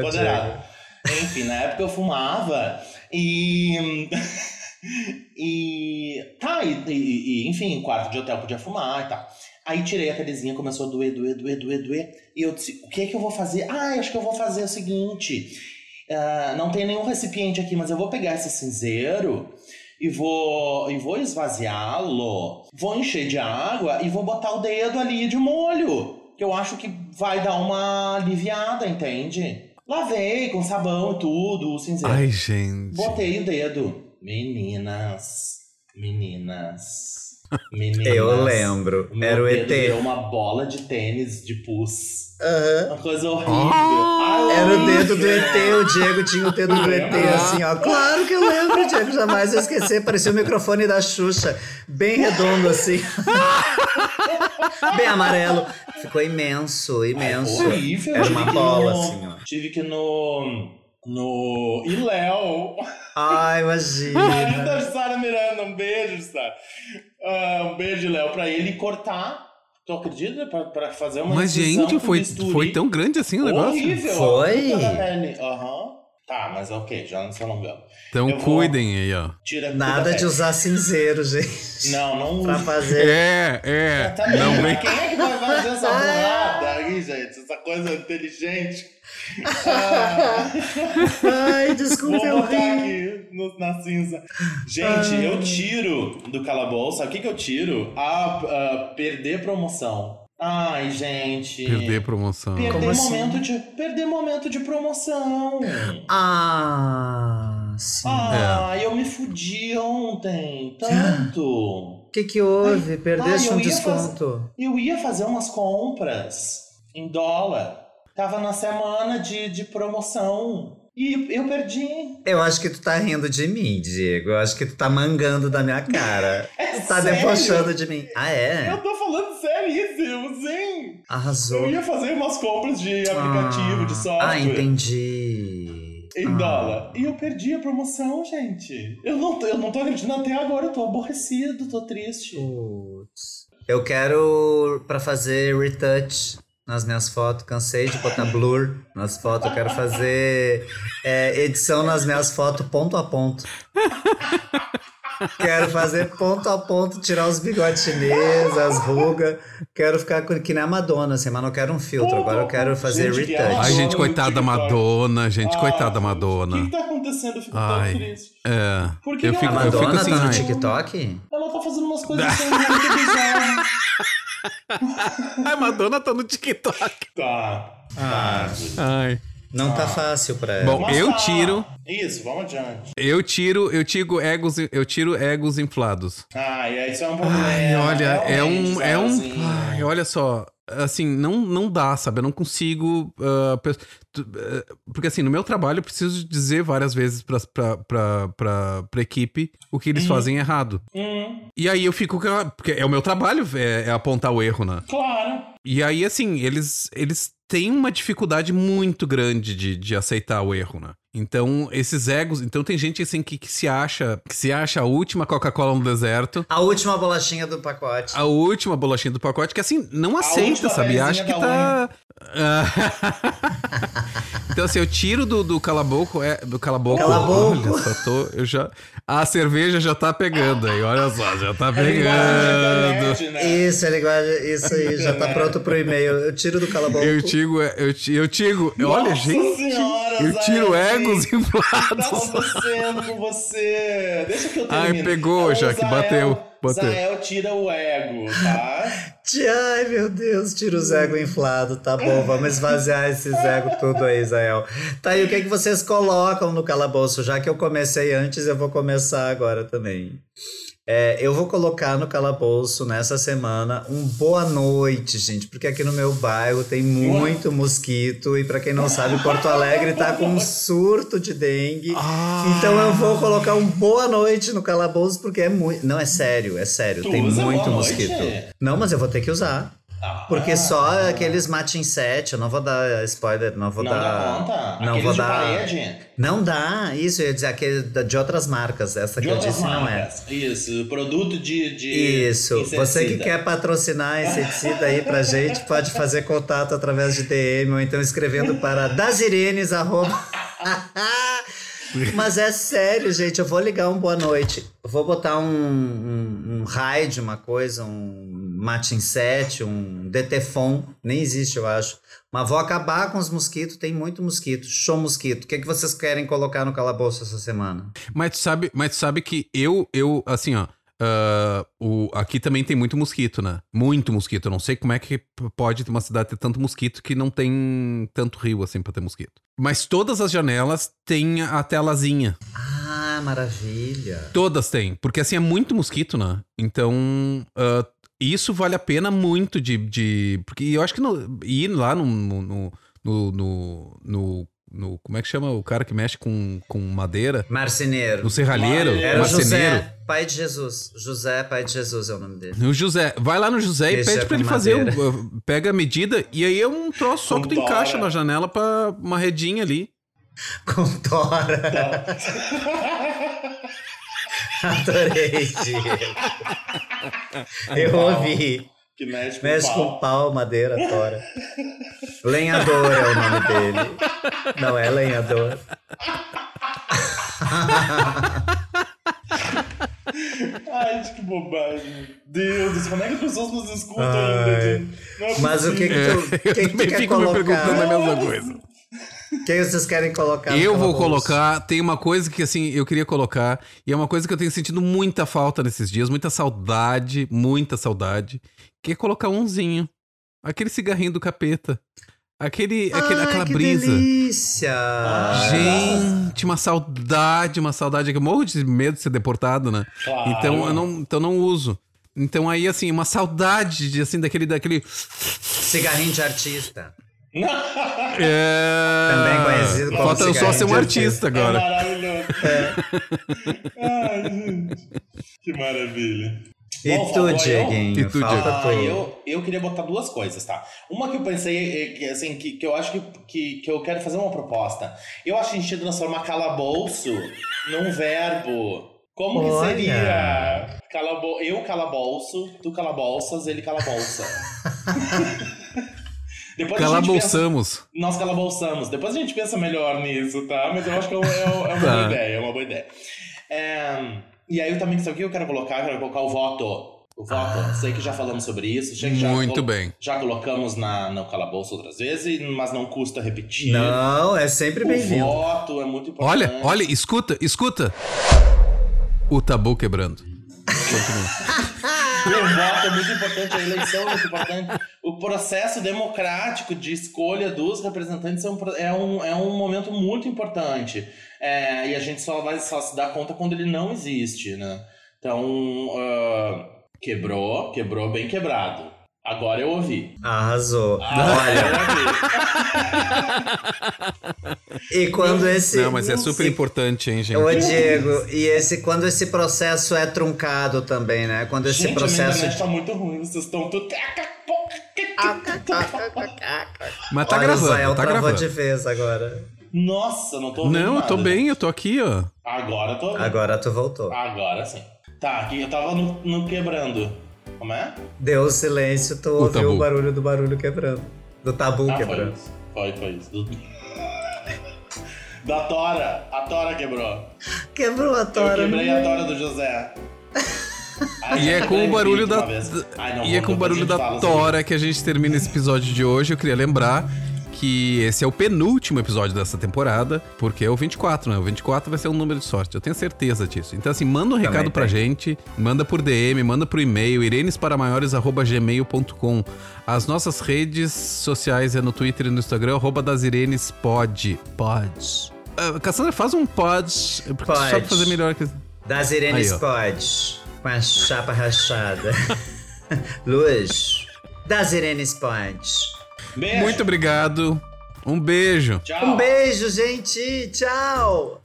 Enfim, na época eu fumava e. e. Tá, e, e- e, enfim, quarto de hotel podia fumar e tal. Aí tirei a pelezinha, começou a doer, doer, doer, doer, doer. E eu disse: o que é que eu vou fazer? Ah, acho que eu vou fazer o seguinte: ah, não tem nenhum recipiente aqui, mas eu vou pegar esse cinzeiro e vou, e vou esvaziá-lo, vou encher de água e vou botar o dedo ali de molho. Que eu acho que vai dar uma aliviada, entende? Lavei com sabão e tudo, o cinzeiro. Ai, gente. Botei o dedo. Meninas, meninas, meninas. Eu lembro. Era o ET. virou uma bola de tênis de pus. Aham. Uma coisa horrível. Ah! Ai, Era o dedo do ET, o Diego tinha o dedo do ET, assim, ó. Claro que eu lembro, Diego, jamais vou esquecer. Parecia o microfone da Xuxa, bem redondo, assim. bem amarelo. Ficou imenso, imenso. horrível. Era uma bola, no- assim, ó. Tive que ir no. No Iléu. Ai, imagina. Marido da Sara Miranda, um beijo, Sara. Ah, um beijo, Léo, pra ele cortar. Tu acredita? Pra, pra fazer uma Mas, gente, foi, bisturi. foi tão grande assim o negócio? Horrível. Foi? Aham. Tá, mas ok, já não se alongando. Então Eu vou- cuidem aí, ó. Tira Nada de usar cinzeiro, gente. Não, não Pra usa. fazer. É, é. Tá Não bem, vem. quem é que vai fazer essa burrada aí, gente? Essa coisa inteligente. Ah, Ai, desculpa, vou eu botar ri. aqui no- na cinza. Gente, eu tiro do calabouço. O que, que eu tiro? Ah, perder promoção. Ai, gente. Perder promoção. Perder Como assim? momento de perder momento de promoção. Ah, sim. Ah, eu me fudi ontem, tanto. O que que houve? Perdeste ai, um desconto. Eu ia fazer umas compras em dólar. Tava na semana de, de promoção. E eu perdi. Eu acho que tu tá rindo de mim, Diego. Eu acho que tu tá mangando da minha cara. É Tu tá sério? debochando de mim. Ah, é? Eu tô falando seríssimo, sim. Arrasou. Eu ia fazer umas compras de aplicativo, Ah, de software. Ah, entendi. Em Ah. dólar. E eu perdi a promoção, gente. Eu não, eu não tô acreditando até agora. Eu tô aborrecido, tô triste. Putz. Eu quero pra fazer retouch nas minhas fotos. Cansei de botar blur nas fotos. Eu quero fazer é, edição nas minhas fotos ponto a ponto. Quero fazer ponto a ponto, tirar os bigodes chineses, as rugas. Quero ficar com- que nem a Madonna, assim, mas não quero um filtro. Agora eu quero fazer Gente, retouch. Ai, gente, Madonna coitada da. Madonna, gente, Ah, coitada da O Madonna. que, que tá acontecendo? Eu fico Ai. tão triste. É. Por que eu fico, A ela- eu fico Madonna assim, tá no. TikTok? Ela tá fazendo umas coisas muito bizarras. Ai, Madonna tá no TikTok. Tá. Ah. Ai. Não tá fácil pra ela. Bom, Mas eu tá. tiro, Isso, vamos adiante. eu tiro, eu tiro egos, eu tiro egos inflados. Ah, e aí isso é um problema. Ai, olha, é realmente, um, é um, Zezinho. ai, olha só, assim, não, não dá, sabe? Eu não consigo, eh, porque assim, no meu trabalho eu preciso dizer várias vezes pra, pra, pra, pra, pra equipe o que eles fazem errado. Hum, E aí eu fico, porque é o meu trabalho, é, é apontar o erro, né? claro. E aí, assim, eles, eles têm uma dificuldade muito grande de, de aceitar o erro, né? Então, esses egos. Então, tem gente assim que, que se acha que se acha a última Coca-Cola no deserto, A última bolachinha do pacote. a última bolachinha do pacote, que assim, não aceita, sabe? Acha que tá. então, assim, eu tiro do, do calabouco. É, do calabouco. Calabouco. Olha só, tô, eu já. A cerveja já tá pegando aí, olha só, já tá É pegando. internet, né? Isso, é linguagem. Isso aí, já tá pronto pro e-mail. Eu tiro do calabouco. Eu digo, eu, ti- eu digo, olha, Nossa gente, senhora, eu tiro Zé, egos O que tá inflados. acontecendo com você? Deixa que eu Ai, termine. pegou, Então, já que bateu, bateu. Zael tira o ego, tá? Ai, meu Deus, tira os ego inflado. Tá bom, vamos esvaziar esses ego tudo aí, Zael. Tá, e o que, é que vocês colocam no calabouço? Já que eu comecei antes, eu vou começar agora também. É, eu vou colocar no calabouço nessa semana um boa noite, gente, porque aqui no meu bairro tem muito mosquito e pra quem não sabe, Porto Alegre tá com um surto de dengue. Ah. Então eu vou colocar um boa noite no calabouço porque é muito, não é sério, é sério, Tu tem usa muito boa mosquito. noite? Não, mas eu vou ter que usar. Ah, Porque só aqueles Matin 7, eu não vou dar spoiler, não vou Não dar. dá conta? Não Aqueles vou de dar. parede? Não dá, isso, eu ia dizer aquele de outras marcas. Essa De que eu disse não é. marcas. Isso, produto de, de Isso, você que inseticida. quer patrocinar inseticida aí pra gente, pode fazer contato através de DM ou então escrevendo para dasirenes, arroba... Mas é sério, gente, eu vou ligar um boa noite. Eu vou botar um, um, um raid, uma coisa, um Matin 7, um DTFON, nem existe, eu acho. Mas vou acabar com os mosquitos, tem muito mosquito. Show mosquito. O que, que vocês querem colocar no calabouço essa semana? Mas tu sabe, mas tu sabe que eu, eu, assim, ó. ah, o, aqui também tem muito mosquito, né? Muito mosquito. Eu não sei como é que pode uma cidade ter tanto mosquito que não tem tanto rio assim pra ter mosquito. Mas todas as janelas têm a telazinha. Ah, maravilha. Todas têm. Porque assim é muito mosquito, né? Então. ah, isso vale a pena muito de. de porque eu acho que no, ir lá no. no, no, no, no- no- no- como é que chama o cara que mexe com, com madeira? Marceneiro. No serralheiro, Era marceneiro. José, pai de Jesus. José, pai de Jesus é o nome dele. O José, vai lá no José e Esse pede é pra ele fazer, um, pega a medida e aí é um troço só que tu encaixa na janela pra uma redinha ali. Com Tora. Adorei, Diego. Eu ouvi. Que mexe com Mexe pau. com pau, madeira, Tora. Lenhador é o nome dele. Não é lenhador. Ai, que bobagem. Deus, como é que as pessoas nos escutam Ai. ainda? é Mas o que que tu, que que tu também quer fico me perguntando a colocar? Mesma coisa. O que vocês querem colocar Eu vou colocar, tem uma coisa que assim, eu queria colocar, e é uma coisa que eu tenho sentido muita falta nesses dias, muita saudade, muita saudade, que é colocar umzinho. Aquele cigarrinho do capeta. Aquele, aquele Ai, aquela que brisa. delícia! Gente, uma saudade, uma saudade que eu morro de medo de ser deportado, né? Claro. Então eu não, então não uso. Então aí assim, uma saudade de assim daquele daquele Cigarrinho de artista. É... Também conhecido como Falta eu só ser um artista É agora. maravilhoso. Ai, gente. Que maravilha. E Bom, tu, eu? Dieguinho? E tu, Falta Ah, eu, eu queria botar duas coisas, tá? Uma que eu pensei, é que, assim, que, que eu acho que, que, que eu quero fazer uma proposta. Eu acho que a gente ia transformar calabouço num verbo. Como que Olha. seria? Calabo... Eu calabouço, tu calabouças, ele calabouça. Depois a gente pensa- Calabouçamos. nós calabouçamos. Depois a gente pensa melhor nisso, tá? Mas eu acho que é, é- é uma Tá. boa ideia, é uma boa ideia. É, E aí eu também, sabe o que eu quero colocar? Eu quero colocar o voto. O voto. Sei que já falamos sobre isso. Sei que já Muito colo- bem. Já colocamos na, no calabouço outras vezes, mas não custa repetir. Não, é sempre O bem-vindo. voto é muito importante. Olha, olha, escuta, escuta. O tabu quebrando. O voto é muito importante, a eleição é muito importante. O processo democrático de escolha dos representantes é um, é um, é um momento muito importante. É, e a gente só vai só se dar conta quando ele não existe, né? Então, ah, quebrou, quebrou bem quebrado. Agora eu ouvi. Arrasou. Agora eu ouvi. E quando esse. Não, mas é super importante, hein, gente? Ô, Diego, e esse, quando esse processo é truncado também, né? Quando esse Gente, a processo. internet tá muito ruim, vocês estão tudo... Mas tá Olha, gravando, Zael tá gravando. de vez agora. Nossa, não tô ouvindo Não, eu tô nada. bem, eu tô aqui, ó. Agora eu tô ouvindo. Agora tu voltou. Agora sim. Tá, aqui eu tava no, no quebrando. Como é? Deu o silêncio, tu ouviu tabu. o barulho do barulho quebrando. Do tabu Ah, foi quebrando. isso. Foi, foi isso. Do- Da Tora. A Tora quebrou. Quebrou a Eu tora. quebrei a Tora do José. Ai, E é com o barulho da. Ai, não, E é com o barulho da Tora que a gente termina esse episódio de hoje. Eu queria lembrar que esse é o penúltimo episódio dessa temporada, porque é o 24, né? O 24 vai ser um número de sorte, eu tenho certeza disso. Então, assim, manda um Também recado pra tem. gente, manda por DM, manda pro e-mail, irenesparamaiores.gmail.com. As nossas redes sociais é no Twitter e no Instagram, arroba das Irenes Pod. Pod. Uh, Cassandra, faz um pod, porque tu Pod. sabe fazer melhor que. Das Irenes Aí. Com a chapa rachada. Luz. Das Irenes Pod. Beijo. Muito obrigado. Um beijo. Tchau. Um beijo, gente. Tchau.